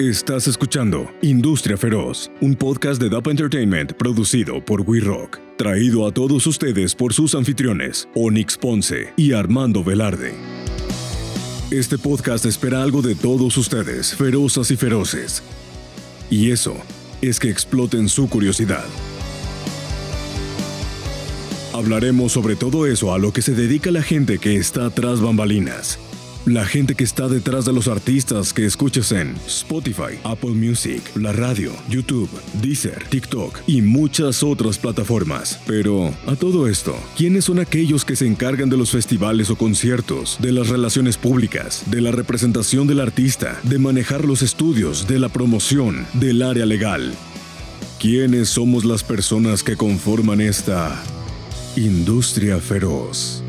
Estás escuchando Industria Feroz, un podcast de DAP Entertainment producido por We Rock, traído a todos ustedes por sus anfitriones, Onyx Ponce y Armando Velarde. Este podcast espera algo de todos ustedes, ferozas y feroces. Y eso es que exploten su curiosidad. Hablaremos sobre todo eso a lo que se dedica la gente que está tras bambalinas la gente que está detrás de los artistas que escuchas en Spotify, Apple Music, la radio, YouTube, Deezer, TikTok y muchas otras plataformas. Pero, a todo esto, ¿quiénes son aquellos que se encargan de los festivales o conciertos, de las relaciones públicas, de la representación del artista, de manejar los estudios, de la promoción, del área legal? ¿Quiénes somos las personas que conforman esta industria feroz?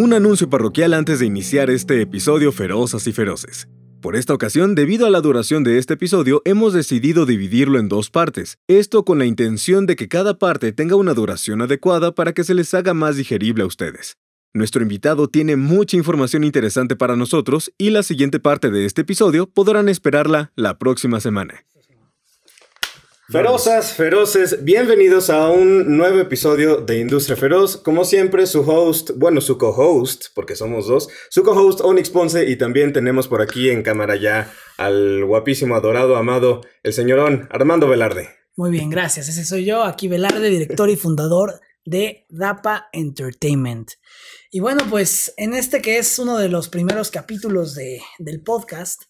Un anuncio parroquial antes de iniciar este episodio Ferozas y Feroces. Por esta ocasión, debido a la duración de este episodio, hemos decidido dividirlo en dos partes, esto con la intención de que cada parte tenga una duración adecuada para que se les haga más digerible a ustedes. Nuestro invitado tiene mucha información interesante para nosotros y la siguiente parte de este episodio podrán esperarla la próxima semana. Ferozas, feroces, bienvenidos a un nuevo episodio de Industria Feroz. Como siempre, su host, bueno, su co-host, porque somos dos, su co-host Onyx Ponce y también tenemos por aquí en cámara ya al guapísimo, adorado, amado, el señorón Armando Velarde. Muy bien, gracias. Ese soy yo, aquí Velarde, director y fundador de DAPA Entertainment. Y bueno, pues en este que es uno de los primeros capítulos de, del podcast,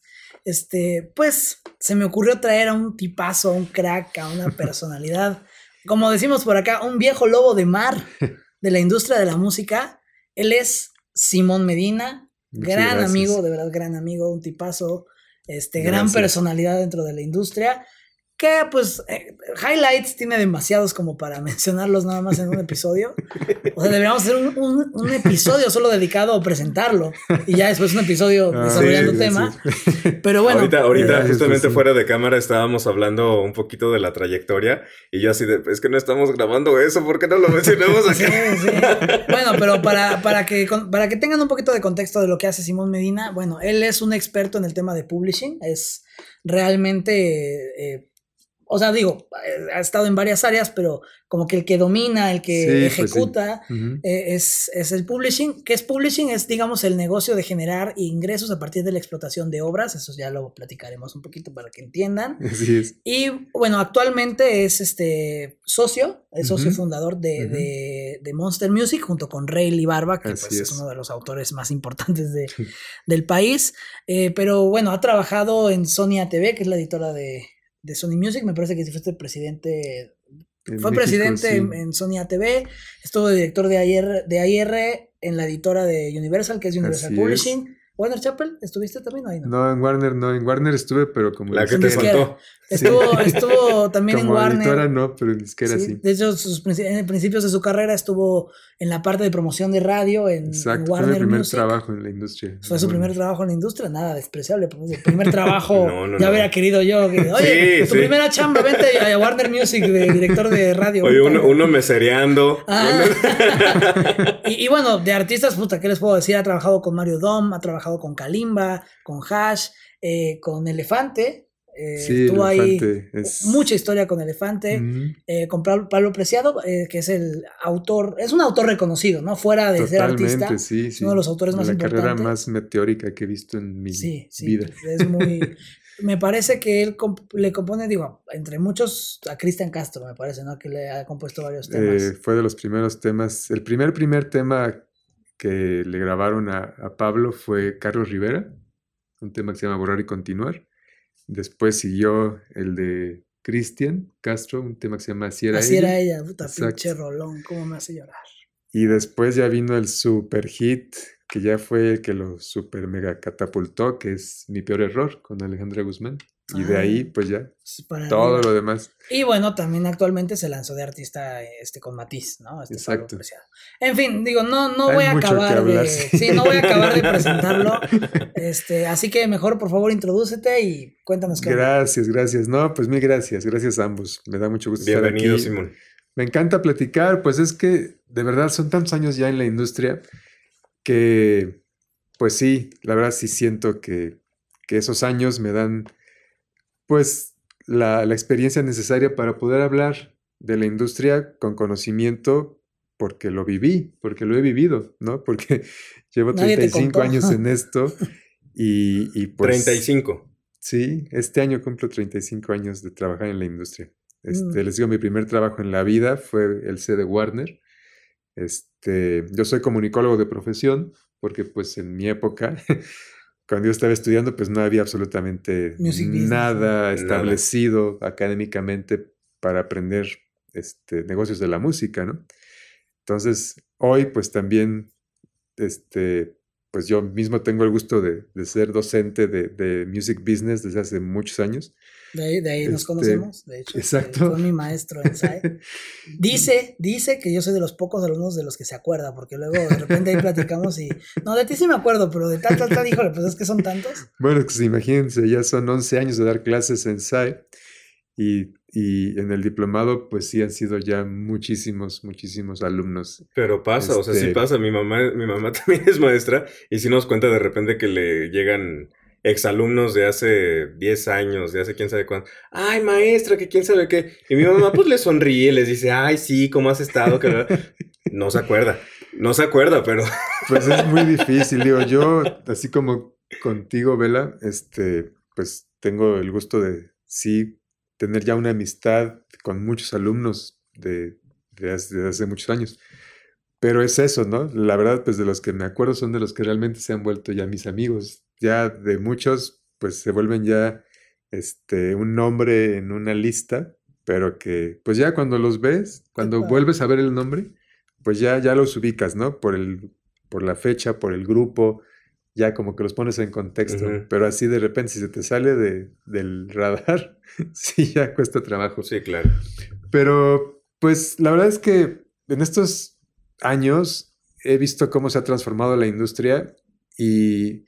este, pues se me ocurrió traer a un tipazo, a un crack, a una personalidad, como decimos por acá, un viejo lobo de mar de la industria de la música. Él es Simón Medina, gran amigo, de verdad, gran amigo, un tipazo, este, gran personalidad dentro de la industria que pues eh, highlights tiene demasiados como para mencionarlos nada más en un episodio. O sea, deberíamos hacer un, episodio solo dedicado a presentarlo y ya después un episodio ah, desarrollando tema. Pero bueno. Ahorita, ahorita justamente fuera de cámara estábamos hablando un poquito de la trayectoria y yo así de, es que no estamos grabando eso, ¿por qué no lo mencionamos aquí? bueno, pero para, para, que, para que tengan un poquito de contexto de lo que hace Simón Medina, bueno, él es un experto en el tema de publishing, es realmente... Eh, o sea, digo, eh, ha estado en varias áreas, pero como que el que domina, el que pues ejecuta, eh, es, es, el publishing. ¿Qué es publishing? Es, digamos, el negocio de generar ingresos a partir de la explotación de obras. Eso ya lo platicaremos un poquito para que entiendan. Así es. Y bueno, actualmente es este socio, es socio fundador de, de, Monster Music junto con Ray Barba, que pues, es. uno de los autores más importantes de, del país. Eh, pero bueno, ha trabajado en Sony ATV, que es la editora de de Sony Music, me parece que si fuiste presidente, fue presidente en, Sony ATV, estuvo director de ayer de AIR en la editora de Universal, que es Universal Publishing. ¿Warner Chapel? ¿Estuviste también ahí? No? no, en Warner no, en Warner estuve, pero como... La que te faltó. Estuvo, estuvo también en Warner. Editora no, pero en disquera sí, De hecho, sus, en principios de su carrera estuvo en la parte de promoción de radio en, Exacto, Warner fue su primer trabajo en la industria. Fue su primer trabajo en la industria, nada despreciable. Pues, el primer trabajo ya hubiera querido yo. Oye, tu primera chamba, vente a Warner Music de director de radio. Oye, uno, uno mesereando. Ah. y, y, bueno, de artistas, puta, ¿qué les puedo decir? Ha trabajado con Mario Dom, ha trabajado con Kalimba, con Hash, eh, con Elefante. Eh, sí, ahí mucha historia con Elefante, eh, con Pablo, Preciado, eh, que es el autor, es un autor reconocido, ¿no? Fuera de ser artista, sí, uno de los autores más importantes. La carrera más meteórica que he visto en mi sí, vida. Es muy, me parece que él le compone, digo, entre muchos, a Cristian Castro, me parece, ¿no? Que le ha compuesto varios temas. fue de los primeros temas, el primer, primer tema que le grabaron a, a Pablo fue Carlos Rivera, un tema que se llama Borrar y Continuar. Después siguió el de Cristian Castro, un tema que se llama Así era Así era ella, puta pinche rolón, cómo me hace llorar. Y después ya vino el super hit, que ya fue el que lo super mega catapultó, que es Mi Peor Error, con Alejandra Guzmán. Y de ahí, pues ya, todo lo demás. Y bueno, también actualmente se lanzó de artista este, con Matiz, ¿no? Este Exacto. En fin, digo, no, no voy a acabar de. Sí, no voy a acabar de presentarlo. Este, así que mejor, por favor, introdúcete y cuéntanos qué. Gracias, gracias. No, pues mil gracias. Gracias a ambos. Me da mucho gusto Bienvenido, estar aquí. Simón. Me encanta platicar, pues es que de verdad son tantos años ya en la industria que pues sí, la verdad sí siento que, que esos años me dan, pues, la, la experiencia necesaria para poder hablar de la industria con conocimiento porque lo viví, porque lo he vivido, ¿no? Porque llevo Nadie te 35 contó. años en esto y, y pues... 35. Sí, este año cumplo 35 años de trabajar en la industria. Este, Mm. Les digo, mi primer trabajo en la vida fue el C de Warner. Este, yo soy comunicólogo de profesión, porque pues en mi época, cuando yo estaba estudiando, pues no había absolutamente nada establecido académicamente para aprender este, negocios de la música, ¿no? Entonces, hoy pues también, este, pues yo mismo tengo el gusto de, de ser docente de, de music business desde hace muchos años. De ahí, de ahí nos Este, conocemos, de hecho. exacto. Fue mi maestro en SAE. Dice, dice que yo soy de los pocos alumnos de los que se acuerda, porque luego de repente ahí platicamos y. No, de ti sí me acuerdo, pero de tal, tal, tal, híjole, pues es que son tantos. Bueno, pues imagínense, ya son 11 años de dar clases en SAE y, y en el diplomado pues sí han sido ya muchísimos, muchísimos alumnos. Pero pasa, o sea, sí Este- pasa. Mi mamá, mi mamá también es maestra y sí nos cuenta de repente que le llegan exalumnos de hace 10 años, de hace quién sabe cuándo. Ay, maestra, que quién sabe qué. Y mi mamá pues le sonríe, les dice, ay, sí, ¿cómo has estado? No se acuerda, no se acuerda, pero Pues es muy difícil, digo, yo, así como contigo, Vela, este, pues tengo el gusto de sí tener ya una amistad con muchos alumnos de, de hace muchos años. Pero es eso, ¿no? La verdad, pues de los que me acuerdo son de los que realmente se han vuelto ya mis amigos. Ya de muchos, pues se vuelven ya este, un nombre en una lista, pero que, pues ya cuando los ves, cuando vuelves a ver el nombre, pues ya, ya los ubicas, ¿no? Por el, por la fecha, por el grupo, ya como que los pones en contexto. Pero así de repente, si se te sale de, del radar, sí ya cuesta trabajo. sí, claro. Pero, pues, la verdad es que en estos años he visto cómo se ha transformado la industria y,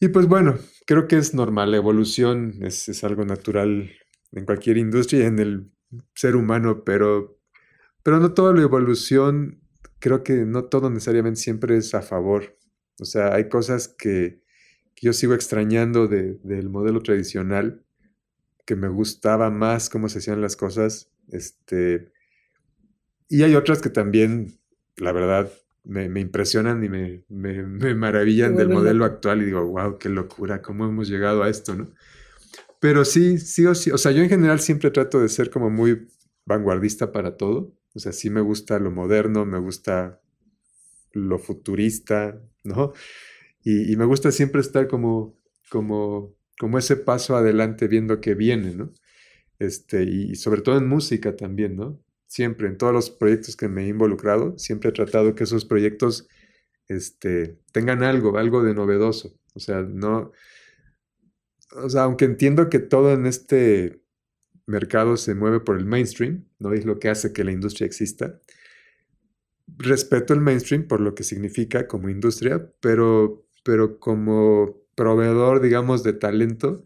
y pues bueno, creo que es normal, la evolución es, es algo natural en cualquier industria y en el ser humano, pero, pero no toda la evolución, creo que no todo necesariamente siempre es a favor. O sea, hay cosas que, que yo sigo extrañando de- del modelo tradicional que me gustaba más cómo se hacían las cosas. Este, y hay otras que también, la verdad, me, me impresionan y me, me- me maravillan del modelo actual y digo, wow, qué locura, cómo hemos llegado a esto, ¿no? Pero sí, sí o sí, o sea, yo en general siempre trato de ser como muy vanguardista para todo. O sea, sí me gusta lo moderno, me gusta lo futurista, ¿no? Y, y me gusta siempre estar como, como, como ese paso adelante viendo que viene, ¿no? Este, y sobre todo en música también, ¿no? Siempre, en todos los proyectos que me he involucrado, siempre he tratado que esos proyectos este, tengan algo, algo de novedoso. O sea, no. O sea, aunque entiendo que todo en este mercado se mueve por el mainstream, ¿no? Es lo que hace que la industria exista. Respeto el mainstream por lo que significa como industria, pero, pero como proveedor, digamos, de talento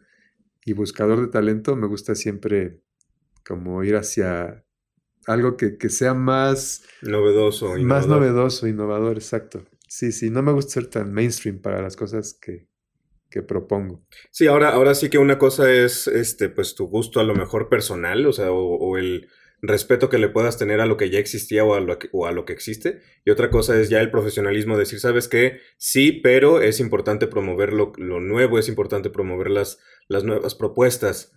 y buscador de talento, me gusta siempre como ir hacia algo que, que sea más, Novedoso. más innovador. novedoso, innovador, exacto. Sí, sí, no me gusta ser tan mainstream para las cosas que, que propongo. Sí, ahora, ahora sí que una cosa es este, pues tu gusto a lo mejor personal, o sea, o, o el respeto que le puedas tener a lo que ya existía o a lo que, o a lo que existe. Y otra cosa es ya el profesionalismo, decir, ¿sabes qué? Sí, pero es importante promover lo, lo nuevo, es importante promover las, las nuevas propuestas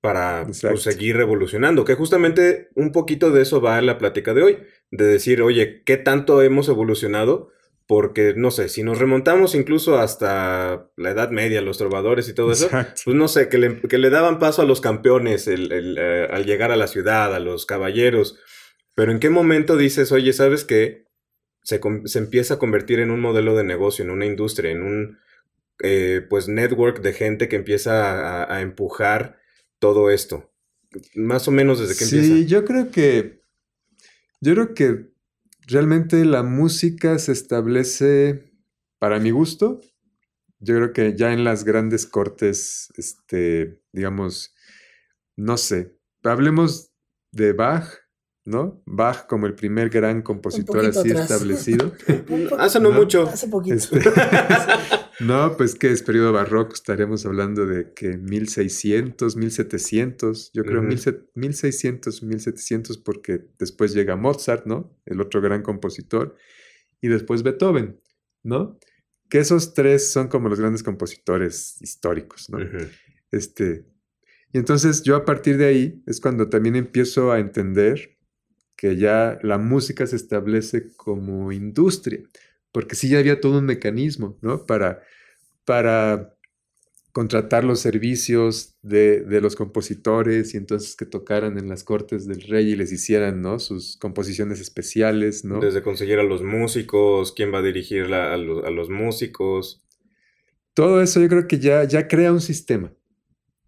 para pues, seguir revolucionando. Que justamente un poquito de eso va la plática de hoy, de decir, oye, ¿qué tanto hemos evolucionado? Porque, no sé, si nos remontamos incluso hasta la Edad Media, los trovadores y todo eso, pues no sé, que le, que le daban paso a los campeones el- el, eh, al llegar a la ciudad, a los caballeros. Pero ¿en qué momento dices, oye, ¿sabes qué? Se, se empieza a convertir en un modelo de negocio, en una industria, en un eh, pues network de gente que empieza a, a empujar todo esto. Más o menos desde que sí, empieza. yo creo que. Yo creo que realmente la música se establece, para mi gusto, yo creo que ya en las grandes cortes, este, digamos, no sé, hablemos de Bach ¿no? Bach como el primer gran compositor así atrás. establecido. Hace no, No. mucho. Hace poquito. Este, no, pues que es periodo barroco, estaremos hablando de que 1600, 1700, yo creo Ujú. 1700, 1600, 1700, porque después llega Mozart, ¿no? El otro gran compositor, y después Beethoven, ¿no? Que esos tres son como los grandes compositores históricos, ¿no? Este, y entonces yo a partir de ahí es cuando también empiezo a entender que ya la música se establece como industria, porque sí ya había todo un mecanismo, ¿no? Para, para contratar los servicios de, de los compositores y entonces que tocaran en las cortes del rey y les hicieran, ¿no? Sus composiciones especiales, ¿no? Desde conseguir a los músicos, quién va a dirigir la- a, los, a los músicos. Todo eso yo creo que ya, ya crea un sistema,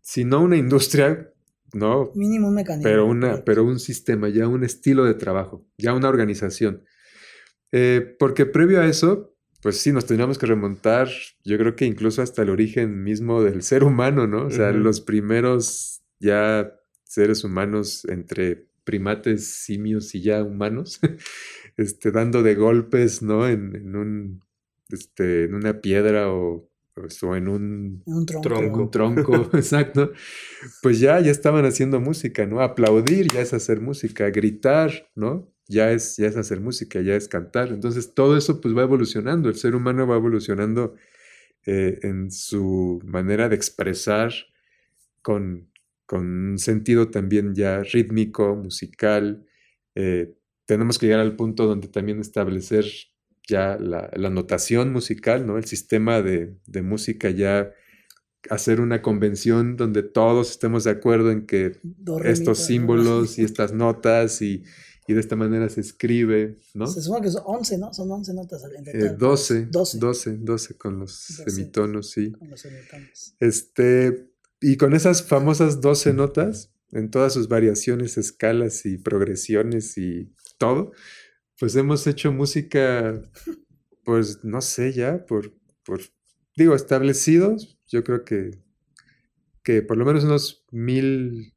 si no una industria, ¿no? Mínimo un mecanismo. pero, una, pero un sistema, ya un estilo de trabajo, ya una organización. Eh, porque previo a eso, pues sí, nos tendríamos que remontar, yo creo que incluso hasta el origen mismo del ser humano, ¿no? O sea, los primeros ya seres humanos entre primates, simios y ya humanos, este, dando de golpes, ¿no? En, en un, este, en una piedra o, o en un Un tronco. Tronco. un tronco, exacto, pues ya, ya estaban haciendo música, ¿no? Aplaudir ya es hacer música, gritar, ¿no? Ya es, ya es hacer música, ya es cantar. Entonces todo eso pues va evolucionando, el ser humano va evolucionando eh, en su manera de expresar con, con un sentido también ya rítmico, musical. eh, tenemos que llegar al punto donde también establecer ya la, la notación musical, ¿no? El sistema de, de música ya hacer una convención donde todos estemos de acuerdo en que estos símbolos y estas notas y, y de esta manera se escribe, ¿no? Se supone que son 11, ¿no? Son 11 notas al Eh, total. 12, 12. 12, 12 con los 12. semitonos, sí. Con los semitonos. Este, y con esas famosas 12 notas, en todas sus variaciones, escalas y progresiones y todo, pues hemos hecho música, pues no sé ya, por, por digo, establecidos, yo creo que, que por lo menos unos mil,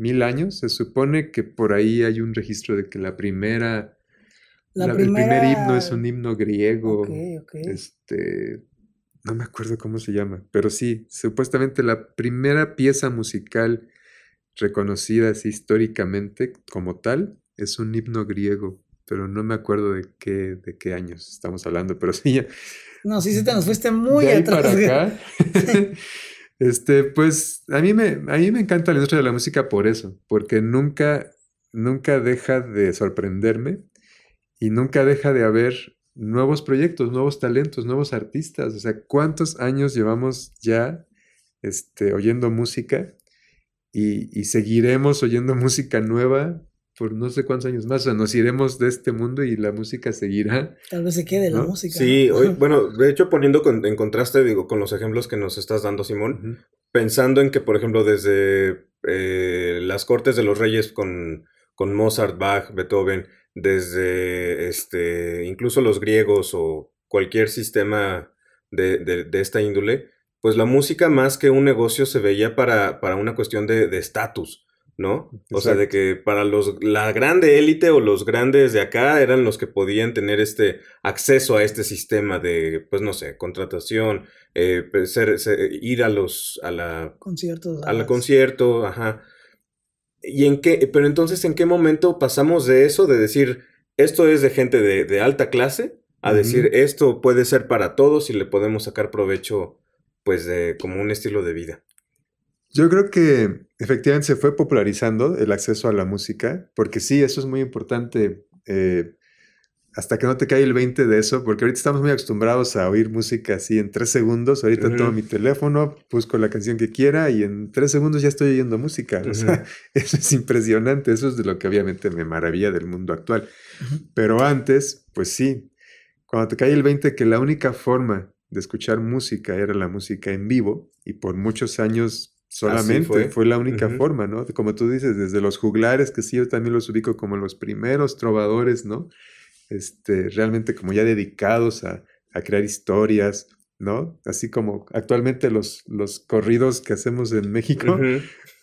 mil años, se supone que por ahí hay un registro de que la primera, La la- el primer himno es un himno griego. Ok, ok. Este, no me acuerdo cómo se llama, pero sí, supuestamente la primera pieza musical reconocida así históricamente como tal es un himno griego, pero no me acuerdo de qué, de qué años estamos hablando, pero sí, ya, No, sí, sí te nos fuiste muy de atrás. para. Este, pues a mí me, a mí me encanta la industria de la música por eso, porque nunca, nunca deja de sorprenderme y nunca deja de haber nuevos proyectos, nuevos talentos, nuevos artistas. O sea, ¿cuántos años llevamos ya este, oyendo música y, y seguiremos oyendo música nueva por no sé cuántos años más? O sea, nos iremos de este mundo y la música seguirá. Tal vez se quede la música. Sí, ¿no? hoy, bueno, de hecho poniendo con- en contraste, digo, con los ejemplos que nos estás dando, Simón, pensando en que, por ejemplo, desde eh, las Cortes de los Reyes con, con Mozart, Bach, Beethoven, desde este, incluso los griegos o cualquier sistema de, de- de esta índole, pues la música más que un negocio se veía para, para una cuestión de de ¿no? O sea, de que para los, la grande élite o los grandes de acá eran los que podían tener este acceso a este sistema de, pues no sé, contratación, eh, pues, ser- ser- ir a los, a la Conciertos. las- concierto, ajá. ¿Y en qué? Pero entonces, ¿en qué momento pasamos de eso, de decir, esto es de gente de, de alta clase, a decir, esto puede ser para todos y le podemos sacar provecho, pues, de como un estilo de vida? Yo creo que efectivamente se fue popularizando el acceso a la música, porque sí, eso es muy importante. eh, hasta que no te cae el 20 de eso, porque ahorita estamos muy acostumbrados a oír música así en tres segundos. Ahorita Ujú. tomo mi teléfono, busco la canción que quiera y en tres segundos ya estoy oyendo música. O sea, eso es impresionante. Eso es de lo que obviamente me maravilla del mundo actual. Pero antes, pues sí, cuando te cae el 20 que la única forma de escuchar música era la música en vivo y por muchos años solamente fue. fue. la única forma, ¿no? Como tú dices, desde los juglares, que sí, yo también los ubico como los primeros trovadores, ¿no? Este, realmente como ya dedicados a, a crear historias, ¿no? Así como actualmente los, los corridos que hacemos en México,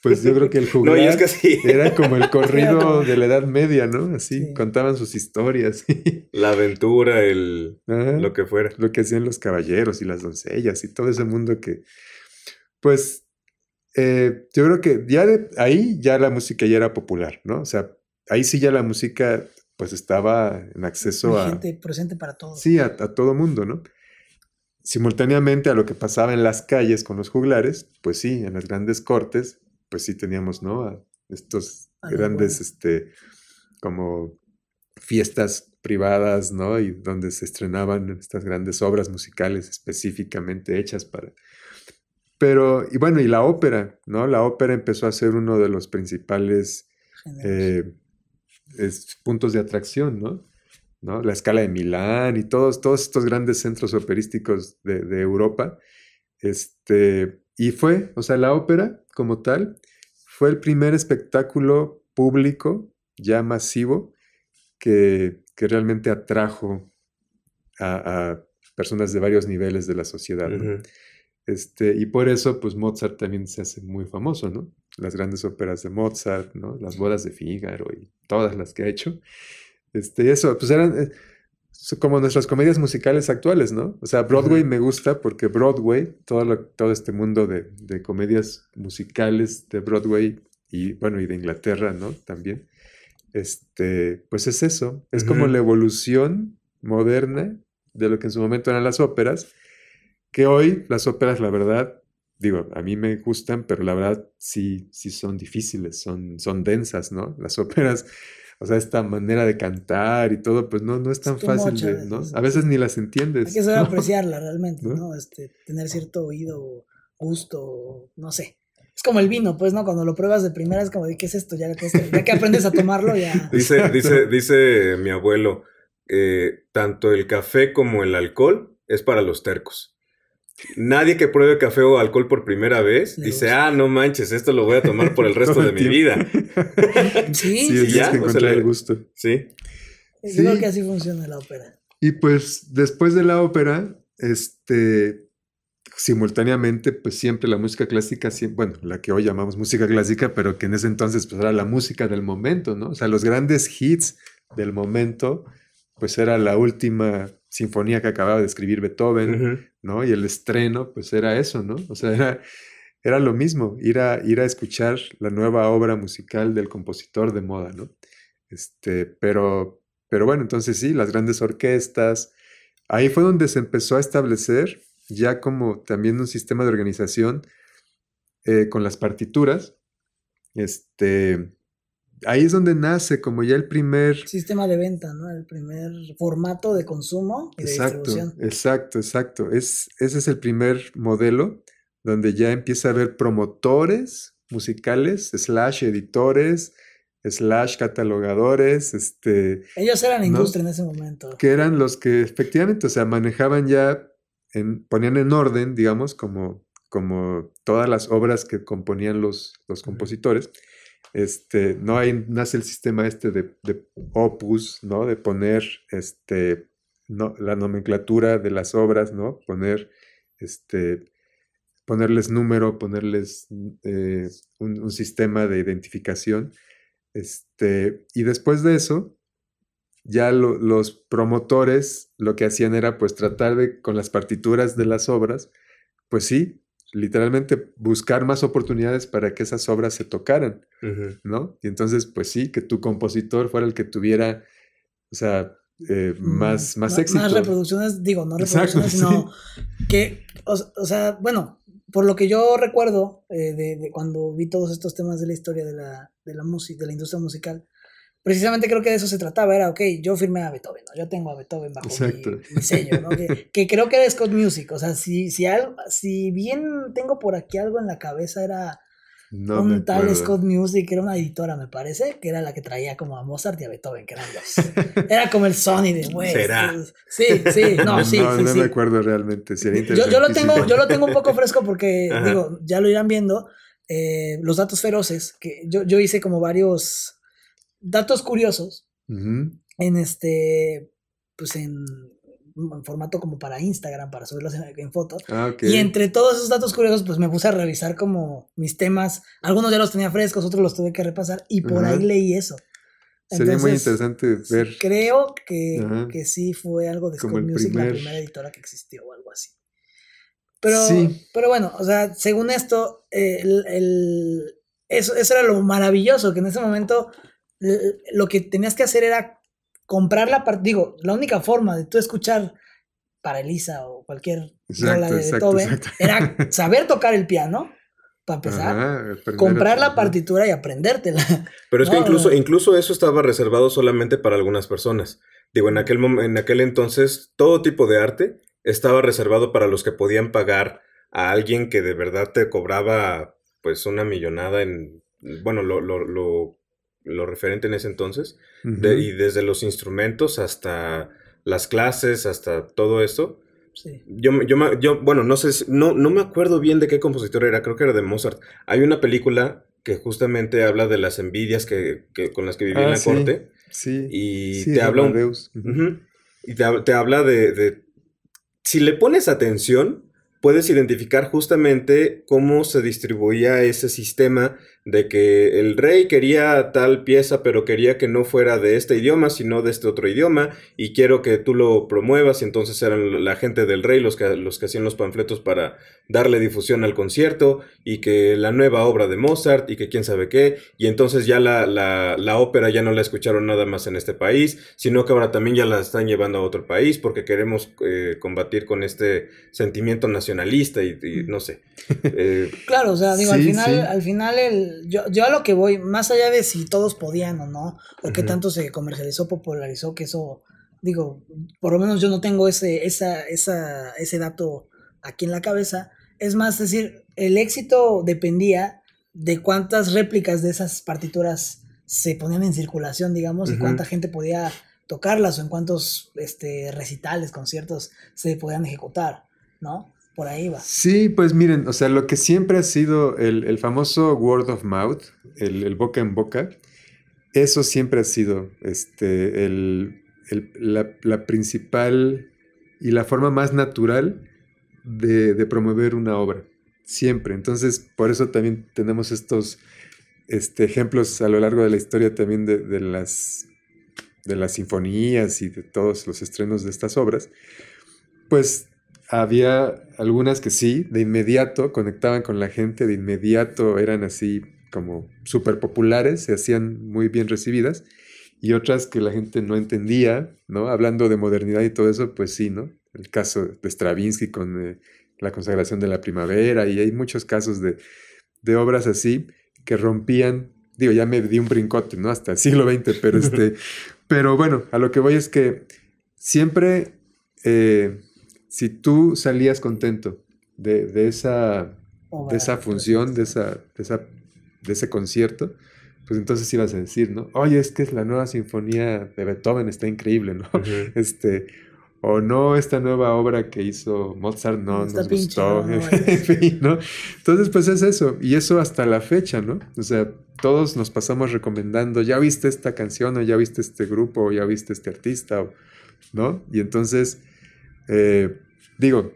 pues yo creo que el juglar No, y es que sí. era como el corrido de la Edad Media, ¿no? Así, Sí. contaban sus historias. La aventura, el Ajá. lo que fuera. lo que hacían los caballeros y las doncellas y todo ese mundo que, pues, eh, yo creo que ya de ahí ya la música ya era popular, ¿no? O sea, ahí sí ya la música pues estaba en acceso a, Vigente, presente para todos. sí, a, a todo mundo, ¿no? Simultáneamente a lo que pasaba en las calles con los juglares, pues sí, en las grandes cortes, pues sí teníamos, ¿no? A estos A grandes, este, como fiestas privadas, ¿no? Y donde se estrenaban estas grandes obras musicales específicamente hechas para... Pero, y bueno, y la ópera, ¿no? La ópera empezó a ser uno de los principales eh, es- puntos de atracción, ¿no? ¿no? La escala de Milán y todos, todos estos grandes centros operísticos de, de Europa. Este, y fue, o sea, la ópera como tal, fue el primer espectáculo público ya masivo que, que realmente atrajo a, a personas de varios niveles de la sociedad. ¿no? Este, y por eso, pues Mozart también se hace muy famoso, ¿no? Las grandes óperas de Mozart, ¿no? Las bodas de Fígaro y todas las que ha hecho. Este, y eso, pues eran eh, como nuestras comedias musicales actuales, ¿no? O sea, Broadway me gusta porque Broadway, todo, lo- todo este mundo de, de comedias musicales de Broadway y, bueno, y de Inglaterra, ¿no? También. Este, pues es eso, es como la evolución moderna de lo que en su momento eran las óperas, que hoy las óperas, la verdad, digo, a mí me gustan, pero la verdad sí, sí son difíciles, son, son densas, ¿no? Las óperas, o sea, esta manera de cantar y todo, pues no, no es tan fácil de, ¿no? A veces ni las entiendes. Hay que saber ¿no? apreciarla realmente, ¿No? ¿no? Este, tener cierto oído, gusto, no sé. Es como el vino, pues, ¿no? Cuando lo pruebas de primera es como de, ¿qué es esto? Ya, que- ya que aprendes a tomarlo, ya... Dice, dice, dice mi abuelo, eh, tanto el café como el alcohol es para los tercos. Nadie que pruebe café o alcohol por primera vez dice, gusta. ah, no manches, esto lo voy a tomar por el resto de mi vida. Sí, Sí, sí, ya, que o sea, el gusto. Sí. Yo Sí. creo que así funciona la ópera. Y pues después de la ópera, este, simultáneamente, pues siempre la música clásica, bueno, la que hoy llamamos música clásica, pero que en ese entonces pues era la música del momento, ¿no? O sea, los grandes hits del momento, pues era la última sinfonía que acababa de escribir Beethoven. ¿no? Y el estreno, pues era eso, ¿no? O sea, era, era lo mismo, ir a, ir a escuchar la nueva obra musical del compositor de moda, ¿no? Este, pero, pero bueno, entonces sí, las grandes orquestas, ahí fue donde se empezó a establecer ya como también un sistema de organización eh, con las partituras. Este, ahí es donde nace como ya el primer... Sistema de venta, ¿no? El primer formato de consumo y de Exacto, distribución. exacto, exacto. Es, ese es el primer modelo donde ya empieza a haber promotores musicales, slash editores, slash catalogadores, este, Ellos eran ¿No? industria en ese momento. que eran los que efectivamente, o sea, manejaban ya, en, ponían en orden, digamos, como, como todas las obras que componían los, los compositores. Este, no hay, nace el sistema este de, opus, ¿no? De poner este, la nomenclatura de las obras, ¿no? Poner, este, ponerles número, ponerles eh, un, sistema de identificación. Este, y después de eso, ya lo- los promotores lo que hacían era pues tratar de, con las partituras de las obras, pues sí, literalmente buscar más oportunidades para que esas obras se tocaran. ¿no? Y entonces, pues sí, que tu compositor fuera el que tuviera, o sea, eh, más, Mm, más ma- éxito. Más reproducciones, digo, no Exacto, reproducciones, sino que, o, o sea, bueno, por lo que yo recuerdo eh, de, de cuando vi todos estos temas de la historia de la, de la música, de la industria musical, precisamente creo que de eso se trataba, era, ok, yo firmé a Beethoven, ¿no? yo tengo a Beethoven bajo mi, mi sello, ¿no? que, que creo que era Scott Music, o sea, si, si, algo, si bien tengo por aquí algo en la cabeza, era No un tal acuerdo. Scott Music, era una editora, me parece, que era la que traía como a Mozart y a Beethoven, que eran los... Era como el Sony de, güey. ¿Será? Sí, sí, no, sí, no, sí, no sí. me acuerdo realmente. sería Yo, yo lo tengo, yo lo tengo un poco fresco porque, Ajá. digo, ya lo irán viendo. eh, los datos feroces, que yo, yo hice como varios datos curiosos en este, pues en en formato como para Instagram, para subirlos en, en fotos. Ah. Y entre todos esos datos curiosos, pues me puse a revisar como mis temas. Algunos ya los tenía frescos, otros los tuve que repasar. Y por ahí leí eso. Sería muy interesante ver. creo que, que sí fue algo de School Music, la primer- primera editora que existió o algo así. Pero, Sí. pero bueno, o sea, según esto, el, el- eso, eso era lo maravilloso, que en ese momento lo que tenías que hacer era comprar la parte, digo, la única forma de tú escuchar para Elisa o cualquier Exacto, rola de exacto, Beethoven exacto. era saber tocar el piano, para empezar, Ajá, aprender a- comprar la partitura y aprendértela. Pero es que No, incluso, no. incluso eso estaba reservado solamente para algunas personas. Digo, en aquel, en aquel entonces, todo tipo de arte estaba reservado para los que podían pagar a alguien que de verdad te cobraba pues una millonada en, bueno, lo, lo, lo, lo referente en ese entonces. De- y desde los instrumentos hasta las clases, hasta todo esto. Sí. Yo, me- yo, yo, bueno, no sé, si- no, no me acuerdo bien de qué compositor era, creo que era de Mozart. Hay una película que justamente habla de las envidias que, que- con las que vivía en Ah, la sí. corte Sí. y sí, te habla un- y te, te habla de, de- si le pones atención, puedes identificar justamente cómo se distribuía ese sistema de que el rey quería tal pieza, pero quería que no fuera de este idioma, sino de este otro idioma, y quiero que tú lo promuevas, y entonces eran la gente del rey los que, los que hacían los panfletos para darle difusión al concierto, y que la nueva obra de Mozart, y que quién sabe qué, y entonces ya la, la, la ópera ya no la escucharon nada más en este país, sino que ahora también ya la están llevando a otro país, porque queremos eh, combatir con este sentimiento nacionalista, y, y no sé. Eh, Claro, o sea, digo, al final, sí. al final el, yo, yo a lo que voy, más allá de si todos podían o no, o qué tanto se comercializó, popularizó, que eso, digo, por lo menos yo no tengo ese, esa, esa, ese dato aquí en la cabeza. Es más, decir, el éxito dependía de cuántas réplicas de esas partituras se ponían en circulación, digamos, y cuánta gente podía tocarlas o en cuántos este, recitales, conciertos se podían ejecutar, ¿no? Por ahí va. Sí, pues miren, o sea, lo que siempre ha sido el, el famoso word of mouth, el, el boca en boca, eso siempre ha sido este, el, la, la principal y la forma más natural de, de promover una obra. Siempre. Entonces, por eso también tenemos estos este, ejemplos a lo largo de la historia también de, de las, de las sinfonías y de todos los estrenos de estas obras. Pues había algunas que sí, de inmediato conectaban con la gente, de inmediato eran así como súper populares, se hacían muy bien recibidas, y otras que la gente no entendía, ¿no? Hablando de modernidad y todo eso, pues sí, ¿no? El caso de Stravinsky con eh, la consagración de la primavera, y hay muchos casos de, de obras así que rompían, digo, ya me di un brincote, ¿no? Hasta el siglo XX, pero este, pero bueno, a lo que voy es que siempre, eh, si tú salías contento de, de esa, de esa función, de, esa, de, esa, de ese concierto, pues entonces ibas a decir, ¿no? Oye, es que la nueva sinfonía de Beethoven está increíble, ¿no? Este, o no, esta nueva obra que hizo Mozart no Está nos pinche, gustó, no, no en fin, ¿no? Entonces, pues es eso, y eso hasta la fecha, ¿no? O sea, todos nos pasamos recomendando, ya viste esta canción, o ya viste este grupo, o ya viste este artista, ¿no? Y entonces, eh, digo,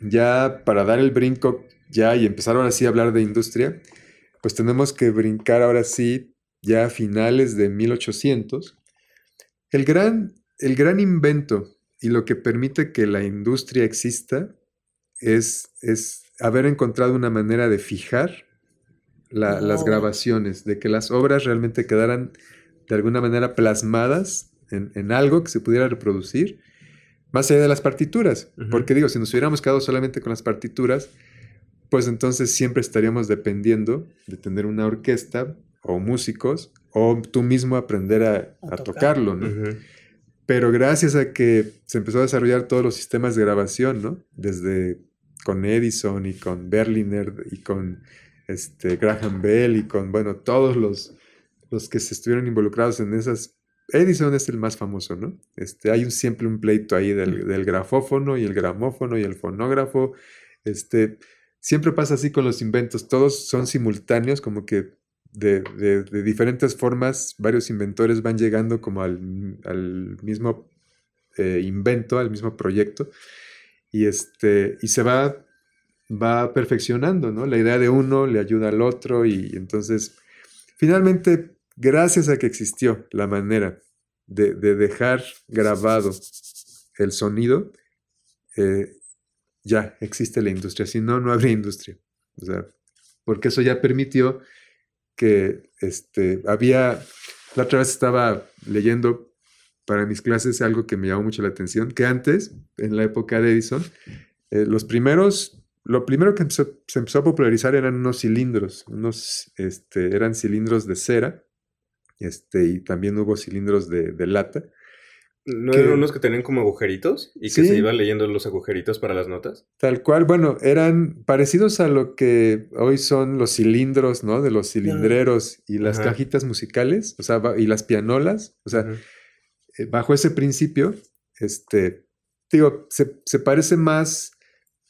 ya para dar el brinco, ya y empezar ahora sí a hablar de industria, pues tenemos que brincar ahora sí, ya a finales de 1800. El gran, el gran invento y lo que permite que la industria exista es, es haber encontrado una manera de fijar la- las grabaciones, de que las obras realmente quedaran de alguna manera plasmadas en, en algo que se pudiera reproducir, más allá de las partituras. Porque digo, si nos hubiéramos quedado solamente con las partituras, pues entonces siempre estaríamos dependiendo de tener una orquesta o músicos o tú mismo aprender a, A a tocar. tocarlo, ¿no? Pero gracias a que se empezó a desarrollar todos los sistemas de grabación, ¿no? Desde con Edison y con Berliner y con este, Graham Bell y con, bueno, todos los, los que se estuvieron involucrados en esas. Edison es el más famoso, ¿no? Este, hay un, siempre un pleito ahí del, del grafófono y el gramófono y el fonógrafo. Este, siempre pasa así con los inventos, todos son simultáneos, como que de, de- de diferentes formas varios inventores van llegando como al, al mismo eh, invento, al mismo proyecto, y, este, y se va, va perfeccionando, ¿no? La idea de uno le ayuda al otro y entonces, finalmente, gracias a que existió la manera de, dejar grabado el sonido, eh, ya existe la industria, si no, no habría industria. O sea, porque eso ya permitió que este, había, la otra vez estaba leyendo para mis clases algo que me llamó mucho la atención, que antes, en la época de Edison, eh, los primeros, lo primero que se empezó a popularizar eran unos cilindros, unos, este, eran cilindros de cera, este, y también hubo cilindros de, de lata, ¿No eran unos que tenían como agujeritos y que se iban leyendo los agujeritos para las notas? Tal cual, bueno, eran parecidos a lo que hoy son los cilindros, ¿no? De los cilindreros y las cajitas musicales, o sea, y las pianolas, o sea, eh, bajo ese principio, este, digo, se, se, parece más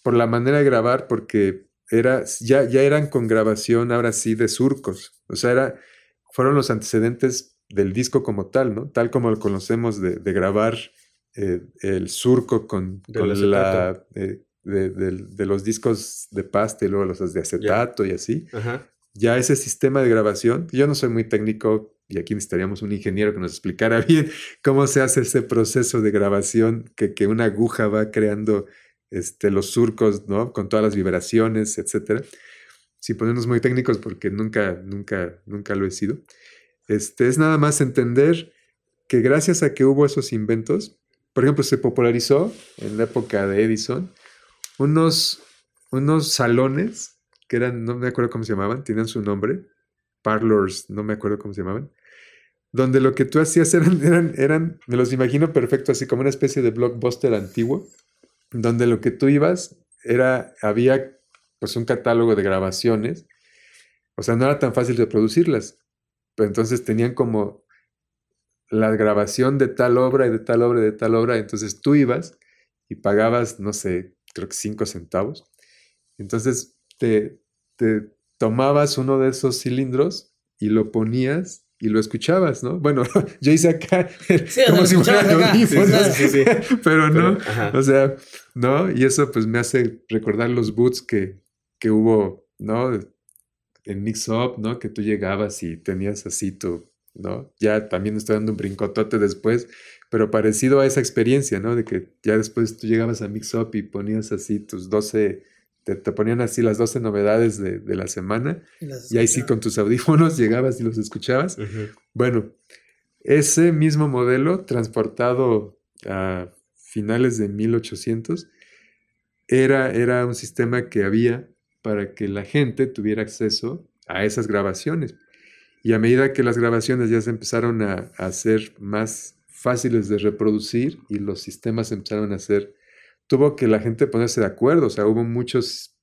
por la manera de grabar porque era, ya, ya eran con grabación ahora sí de surcos, o sea, era, fueron los antecedentes del disco como tal, ¿no? Tal como lo conocemos de, grabar eh, el surco con, la... Eh, de, los discos de pasta y luego los de acetato y así. Ya ese sistema de grabación, yo no soy muy técnico y aquí necesitaríamos un ingeniero que nos explicara bien cómo se hace ese proceso de grabación, que, que una aguja va creando este, los surcos, ¿no? Con todas las vibraciones, etcétera. Si ponemos muy técnicos, porque nunca, nunca, nunca lo he sido. Este, es nada más entender que gracias a que hubo esos inventos, por ejemplo, se popularizó en la época de Edison unos, unos salones que eran, no me acuerdo cómo se llamaban, tenían su nombre, parlors, no me acuerdo cómo se llamaban, donde lo que tú hacías eran, eran, eran, me los imagino perfecto, así como una especie de blockbuster antiguo, donde lo que tú ibas era, había pues un catálogo de grabaciones, o sea, no era tan fácil de producirlas, pero entonces tenían como la grabación de tal obra y de tal obra y de tal obra. Entonces tú ibas y pagabas, no sé, creo que cinco centavos. Entonces te, te tomabas uno de esos cilindros y lo ponías y lo escuchabas, ¿no? Bueno, yo hice acá como si fuera sí, sí, pero no, o sea, ¿no? Y eso pues me hace recordar los boots que, que hubo, ¿no? en Mix Up, ¿no? Que tú llegabas y tenías así tu, ¿no? Ya también estoy dando un brincotote después, pero parecido a esa experiencia, ¿no? De que ya después tú llegabas a Mix Up y ponías así tus 12, te, ponían así las 12 novedades de, la semana y, ahí sí con tus audífonos llegabas y los escuchabas. Bueno, ese mismo modelo transportado a finales de 1800 era, era un sistema que había para que la gente tuviera acceso a esas grabaciones. Y a medida que las grabaciones ya se empezaron a, hacer más fáciles de reproducir y los sistemas empezaron a ser, tuvo que la gente ponerse de acuerdo, o sea, hubo muchos,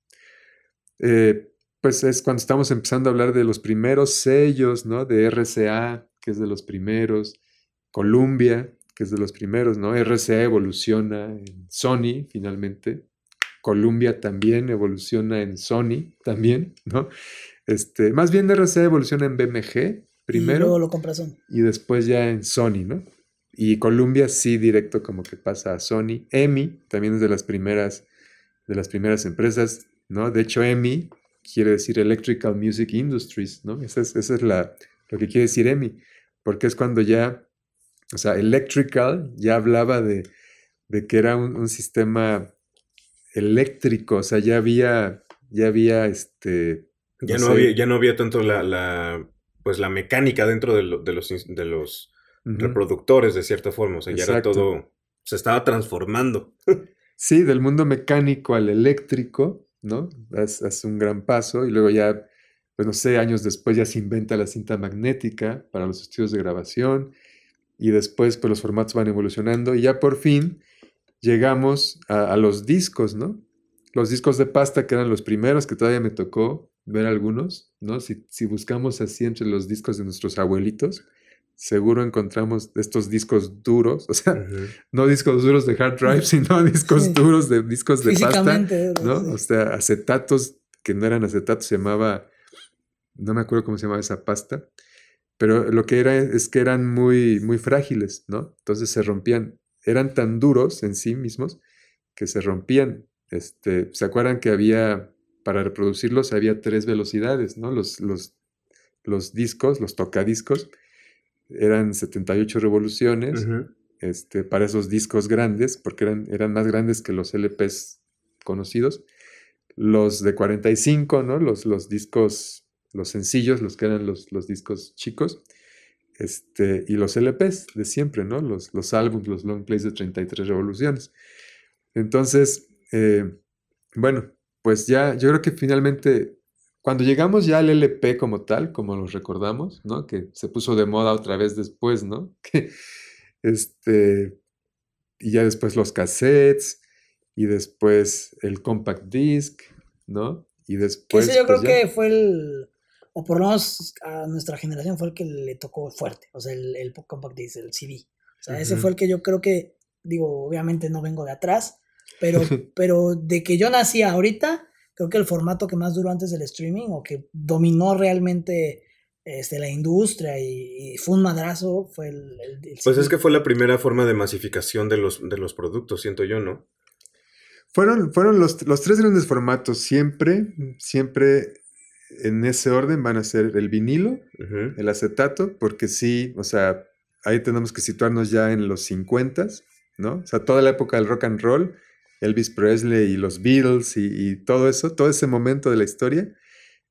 eh, pues es cuando estamos empezando a hablar de los primeros sellos, ¿no? De RCA, que es de los primeros, Columbia, que es de los primeros, ¿no? RCA evoluciona en Sony, finalmente, Columbia también evoluciona en Sony, también, ¿no? Este, más bien RCA evoluciona en BMG primero. Y luego lo compra Sony. Y después ya en Sony, ¿no? Y Columbia sí directo como que pasa a Sony. EMI también es de las primeras, de las primeras empresas, ¿no? De hecho, EMI quiere decir Electrical Music Industries, ¿no? Esa es, esa es la, lo que quiere decir EMI, porque es cuando ya, o sea, Electrical ya hablaba de, de que era un, un sistema eléctrico, o sea, ya había, ya había este... Ya no, había, ya no había tanto la, la, pues la mecánica dentro de, los, de los reproductores, de cierta forma, o sea, ya era todo, se estaba transformando. sí, del mundo mecánico al eléctrico, ¿no? Hace un gran paso y luego ya, pues no sé, años después ya se inventa la cinta magnética para los estudios de grabación y después pues los formatos van evolucionando y ya por fin llegamos a, los discos, ¿no? Los discos de pasta que eran los primeros que todavía me tocó ver algunos, ¿no? Si, buscamos así entre los discos de nuestros abuelitos, seguro encontramos estos discos duros, o sea, no discos duros de hard drive, sino discos duros de discos de pasta, ¿no? O sea, acetatos que no eran acetatos, se llamaba, no me acuerdo cómo se llamaba esa pasta, pero lo que era es que eran muy, muy frágiles, ¿no? Entonces se rompían eran tan duros en sí mismos que se rompían. Este, ¿Se acuerdan que había, para reproducirlos, había tres velocidades, ¿no? Los, los, los discos, los tocadiscos, eran 78 revoluciones este, para esos discos grandes, porque eran, eran más grandes que los LPs conocidos. Los de 45, ¿no? Los, los discos, los sencillos, los que eran los, los discos chicos. Este, y los LPs de siempre, ¿no? Los, los álbumes, los long plays de 33 revoluciones. Entonces, eh, bueno, pues ya, yo creo que finalmente, cuando llegamos ya al LP como tal, como los recordamos, ¿no? Que se puso de moda otra vez después, ¿no? Que, este, y ya después los cassettes, y después el compact disc, ¿no? Y después... ese yo creo pues ya- que fue el, o por lo menos a nuestra generación fue el que le tocó fuerte, o sea, el, el compact disc, el CD. O sea, ese fue el que yo creo que, digo, obviamente no vengo de atrás, pero, pero de que yo nací ahorita, creo que el formato que más duró antes del streaming o que dominó realmente este, la industria y, y fue un madrazo fue el, el- el Pues es que fue la primera forma de masificación de los, de los productos, siento yo, ¿no? Fueron, fueron los, los tres grandes formatos, siempre, siempre en ese orden van a ser el vinilo, el acetato, porque sí, o sea, ahí tenemos que situarnos ya en los 50, ¿no? O sea, toda la época del rock and roll, Elvis Presley y los Beatles y, y todo eso, todo ese momento de la historia,